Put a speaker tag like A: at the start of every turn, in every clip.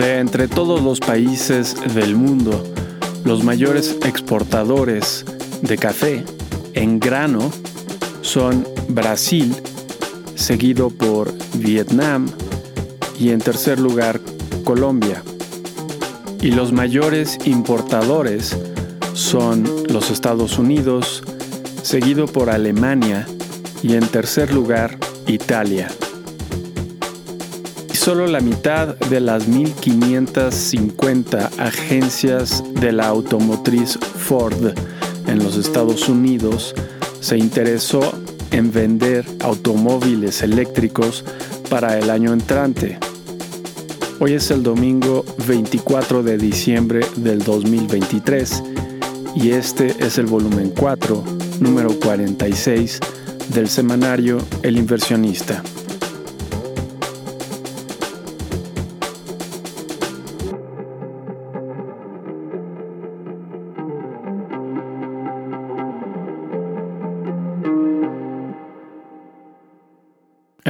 A: De entre todos los países del mundo, los mayores exportadores de café en grano son Brasil, seguido por Vietnam y en tercer lugar Colombia. Y los mayores importadores son los Estados Unidos, seguido por Alemania y en tercer lugar Italia solo la mitad de las 1.550 agencias de la automotriz Ford en los Estados Unidos se interesó en vender automóviles eléctricos para el año entrante. Hoy es el domingo 24 de diciembre del 2023 y este es el volumen 4, número 46 del semanario El inversionista.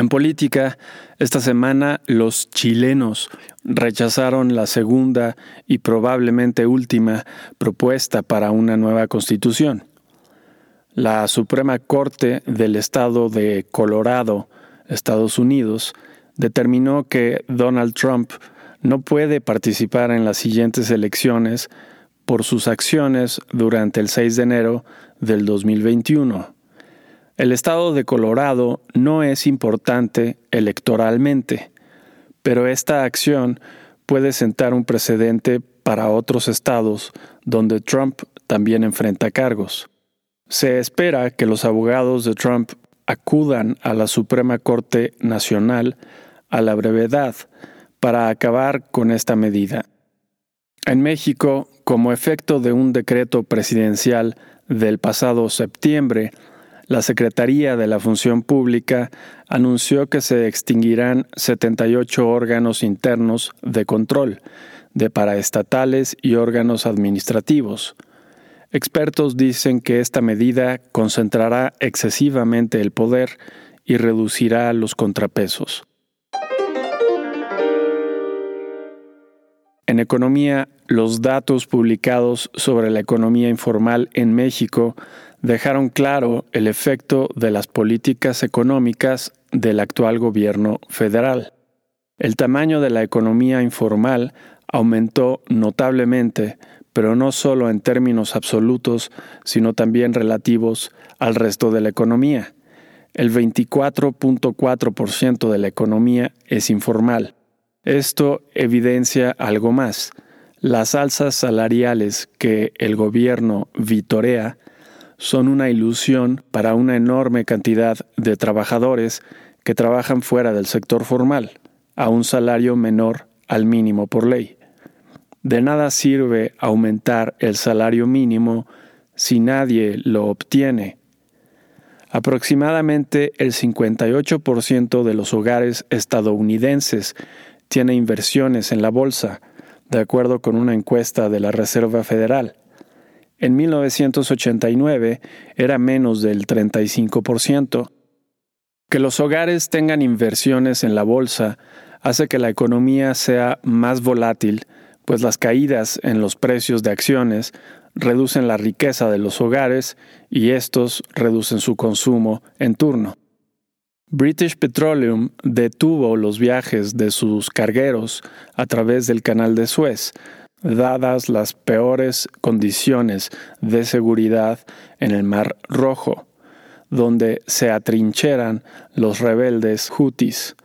A: En política, esta semana los chilenos rechazaron la segunda y probablemente última propuesta para una nueva constitución. La Suprema Corte del Estado de Colorado, Estados Unidos, determinó que Donald Trump no puede participar en las siguientes elecciones por sus acciones durante el 6 de enero del 2021. El estado de Colorado no es importante electoralmente, pero esta acción puede sentar un precedente para otros estados donde Trump también enfrenta cargos. Se espera que los abogados de Trump acudan a la Suprema Corte Nacional a la brevedad para acabar con esta medida. En México, como efecto de un decreto presidencial del pasado septiembre, la Secretaría de la Función Pública anunció que se extinguirán 78 órganos internos de control, de paraestatales y órganos administrativos. Expertos dicen que esta medida concentrará excesivamente el poder y reducirá los contrapesos. En economía, los datos publicados sobre la economía informal en México dejaron claro el efecto de las políticas económicas del actual gobierno federal. El tamaño de la economía informal aumentó notablemente, pero no solo en términos absolutos, sino también relativos al resto de la economía. El 24.4% de la economía es informal. Esto evidencia algo más. Las alzas salariales que el gobierno vitorea son una ilusión para una enorme cantidad de trabajadores que trabajan fuera del sector formal, a un salario menor al mínimo por ley. De nada sirve aumentar el salario mínimo si nadie lo obtiene. Aproximadamente el 58% de los hogares estadounidenses tiene inversiones en la bolsa, de acuerdo con una encuesta de la Reserva Federal. En 1989 era menos del 35%. Que los hogares tengan inversiones en la bolsa hace que la economía sea más volátil, pues las caídas en los precios de acciones reducen la riqueza de los hogares y estos reducen su consumo en turno. British Petroleum detuvo los viajes de sus cargueros a través del canal de Suez, dadas las peores condiciones de seguridad en el Mar Rojo, donde se atrincheran los rebeldes hutis.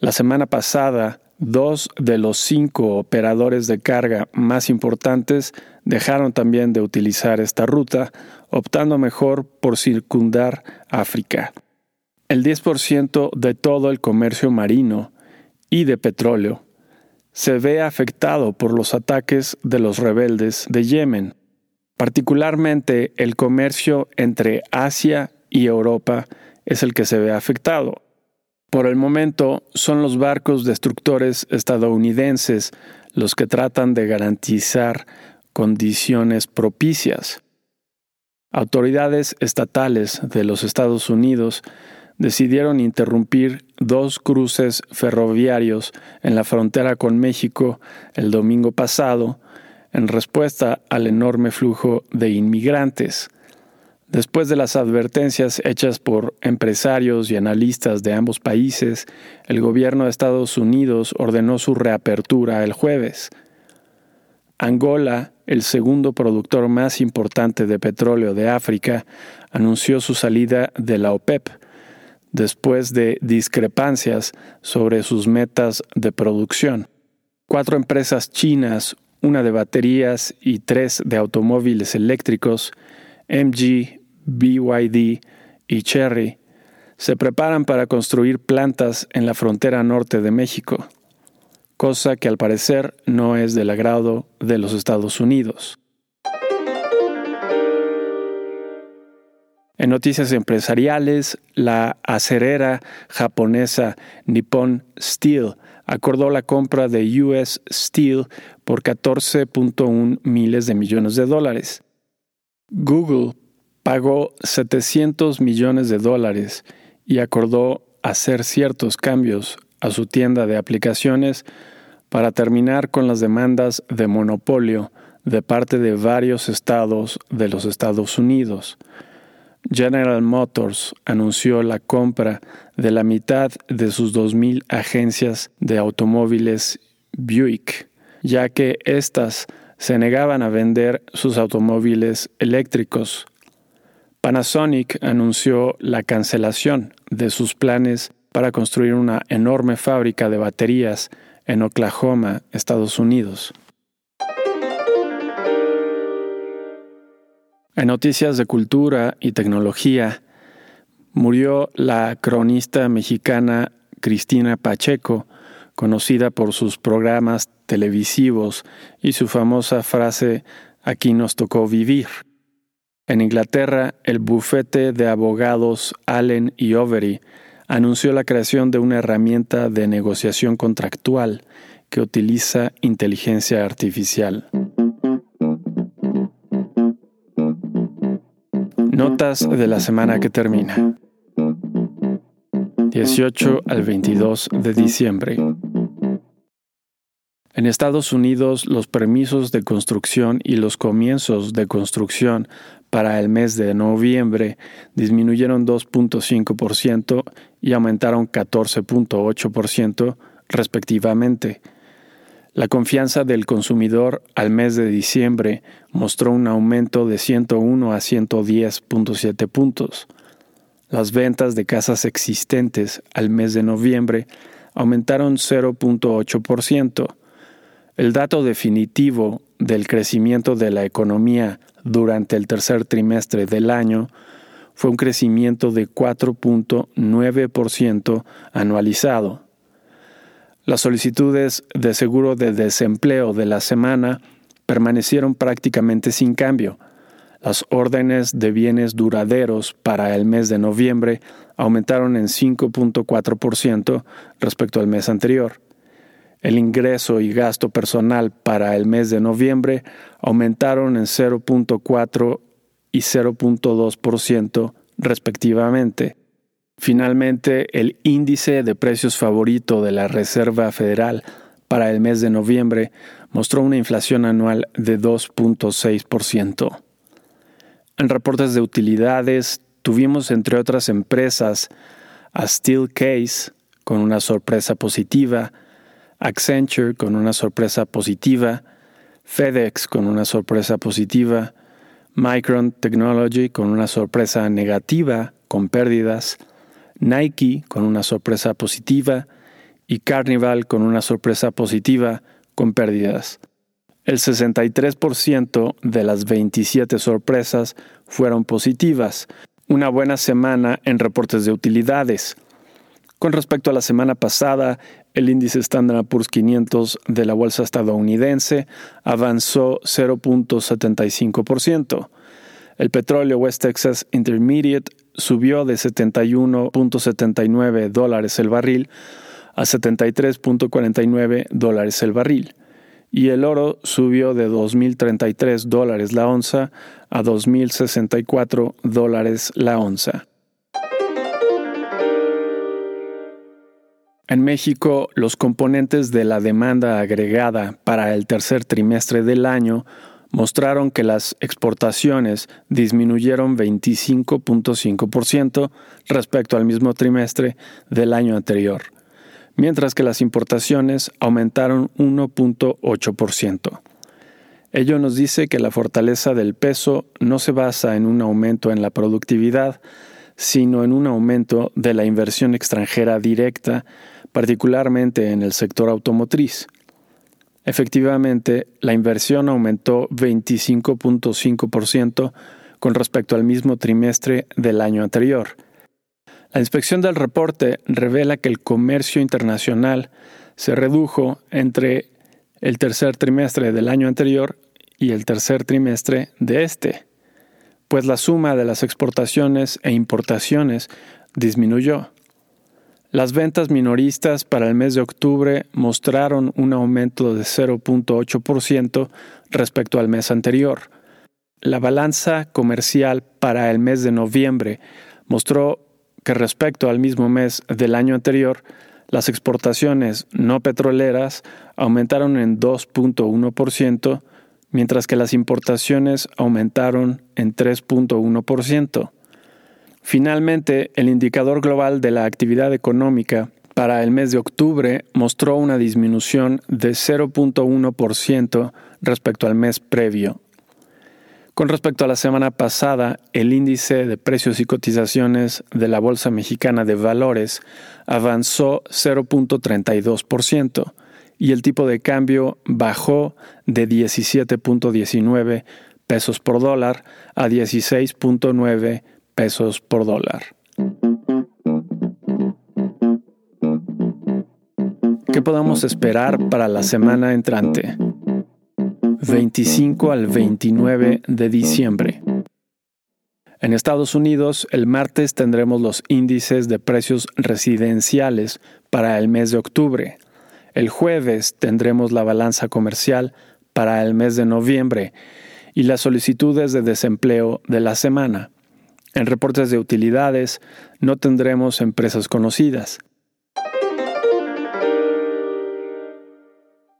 A: La semana pasada, dos de los cinco operadores de carga más importantes dejaron también de utilizar esta ruta, optando mejor por circundar África. El 10% de todo el comercio marino y de petróleo se ve afectado por los ataques de los rebeldes de Yemen. Particularmente el comercio entre Asia y Europa es el que se ve afectado. Por el momento son los barcos destructores estadounidenses los que tratan de garantizar condiciones propicias. Autoridades estatales de los Estados Unidos decidieron interrumpir dos cruces ferroviarios en la frontera con México el domingo pasado en respuesta al enorme flujo de inmigrantes. Después de las advertencias hechas por empresarios y analistas de ambos países, el gobierno de Estados Unidos ordenó su reapertura el jueves. Angola, el segundo productor más importante de petróleo de África, anunció su salida de la OPEP, después de discrepancias sobre sus metas de producción. Cuatro empresas chinas, una de baterías y tres de automóviles eléctricos, MG, BYD y Cherry, se preparan para construir plantas en la frontera norte de México, cosa que al parecer no es del agrado de los Estados Unidos. En noticias empresariales, la acerera japonesa Nippon Steel acordó la compra de US Steel por 14.1 miles de millones de dólares. Google pagó 700 millones de dólares y acordó hacer ciertos cambios a su tienda de aplicaciones para terminar con las demandas de monopolio de parte de varios estados de los Estados Unidos. General Motors anunció la compra de la mitad de sus 2.000 agencias de automóviles Buick, ya que éstas se negaban a vender sus automóviles eléctricos Panasonic anunció la cancelación de sus planes para construir una enorme fábrica de baterías en Oklahoma, Estados Unidos. En noticias de cultura y tecnología, murió la cronista mexicana Cristina Pacheco, conocida por sus programas televisivos y su famosa frase Aquí nos tocó vivir. En Inglaterra, el bufete de abogados Allen y Overy anunció la creación de una herramienta de negociación contractual que utiliza inteligencia artificial. Notas de la semana que termina. 18 al 22 de diciembre. En Estados Unidos, los permisos de construcción y los comienzos de construcción para el mes de noviembre disminuyeron 2.5% y aumentaron 14.8% respectivamente. La confianza del consumidor al mes de diciembre mostró un aumento de 101 a 110.7 puntos. Las ventas de casas existentes al mes de noviembre aumentaron 0.8%, el dato definitivo del crecimiento de la economía durante el tercer trimestre del año fue un crecimiento de 4.9% anualizado. Las solicitudes de seguro de desempleo de la semana permanecieron prácticamente sin cambio. Las órdenes de bienes duraderos para el mes de noviembre aumentaron en 5.4% respecto al mes anterior. El ingreso y gasto personal para el mes de noviembre aumentaron en 0.4 y 0.2% respectivamente. Finalmente, el índice de precios favorito de la Reserva Federal para el mes de noviembre mostró una inflación anual de 2.6%. En reportes de utilidades, tuvimos entre otras empresas a Steelcase con una sorpresa positiva, Accenture con una sorpresa positiva, FedEx con una sorpresa positiva, Micron Technology con una sorpresa negativa con pérdidas, Nike con una sorpresa positiva y Carnival con una sorpresa positiva con pérdidas. El 63% de las 27 sorpresas fueron positivas, una buena semana en reportes de utilidades. Con respecto a la semana pasada, el índice Standard Poor's 500 de la bolsa estadounidense avanzó 0.75%. El petróleo West Texas Intermediate subió de 71.79 dólares el barril a 73.49 dólares el barril. Y el oro subió de 2.033 dólares la onza a 2.064 dólares la onza. En México, los componentes de la demanda agregada para el tercer trimestre del año mostraron que las exportaciones disminuyeron 25.5% respecto al mismo trimestre del año anterior, mientras que las importaciones aumentaron 1.8%. Ello nos dice que la fortaleza del peso no se basa en un aumento en la productividad, sino en un aumento de la inversión extranjera directa particularmente en el sector automotriz. Efectivamente, la inversión aumentó 25.5% con respecto al mismo trimestre del año anterior. La inspección del reporte revela que el comercio internacional se redujo entre el tercer trimestre del año anterior y el tercer trimestre de este, pues la suma de las exportaciones e importaciones disminuyó. Las ventas minoristas para el mes de octubre mostraron un aumento de 0.8% respecto al mes anterior. La balanza comercial para el mes de noviembre mostró que respecto al mismo mes del año anterior, las exportaciones no petroleras aumentaron en 2.1%, mientras que las importaciones aumentaron en 3.1%. Finalmente, el indicador global de la actividad económica para el mes de octubre mostró una disminución de 0.1% respecto al mes previo. Con respecto a la semana pasada, el índice de precios y cotizaciones de la Bolsa Mexicana de Valores avanzó 0.32% y el tipo de cambio bajó de 17.19 pesos por dólar a 16.9 pesos por dólar. ¿Qué podemos esperar para la semana entrante? 25 al 29 de diciembre. En Estados Unidos, el martes tendremos los índices de precios residenciales para el mes de octubre. El jueves tendremos la balanza comercial para el mes de noviembre y las solicitudes de desempleo de la semana. En reportes de utilidades no tendremos empresas conocidas.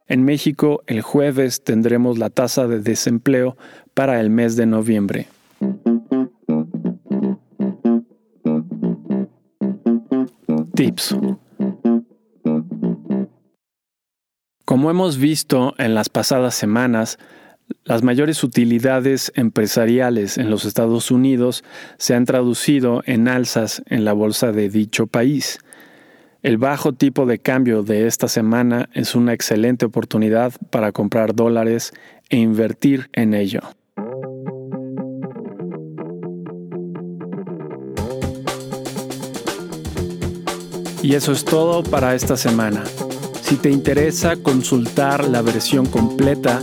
A: En México, el jueves tendremos la tasa de desempleo para el mes de noviembre. Tips. Como hemos visto en las pasadas semanas, las mayores utilidades empresariales en los Estados Unidos se han traducido en alzas en la bolsa de dicho país. El bajo tipo de cambio de esta semana es una excelente oportunidad para comprar dólares e invertir en ello. Y eso es todo para esta semana. Si te interesa consultar la versión completa,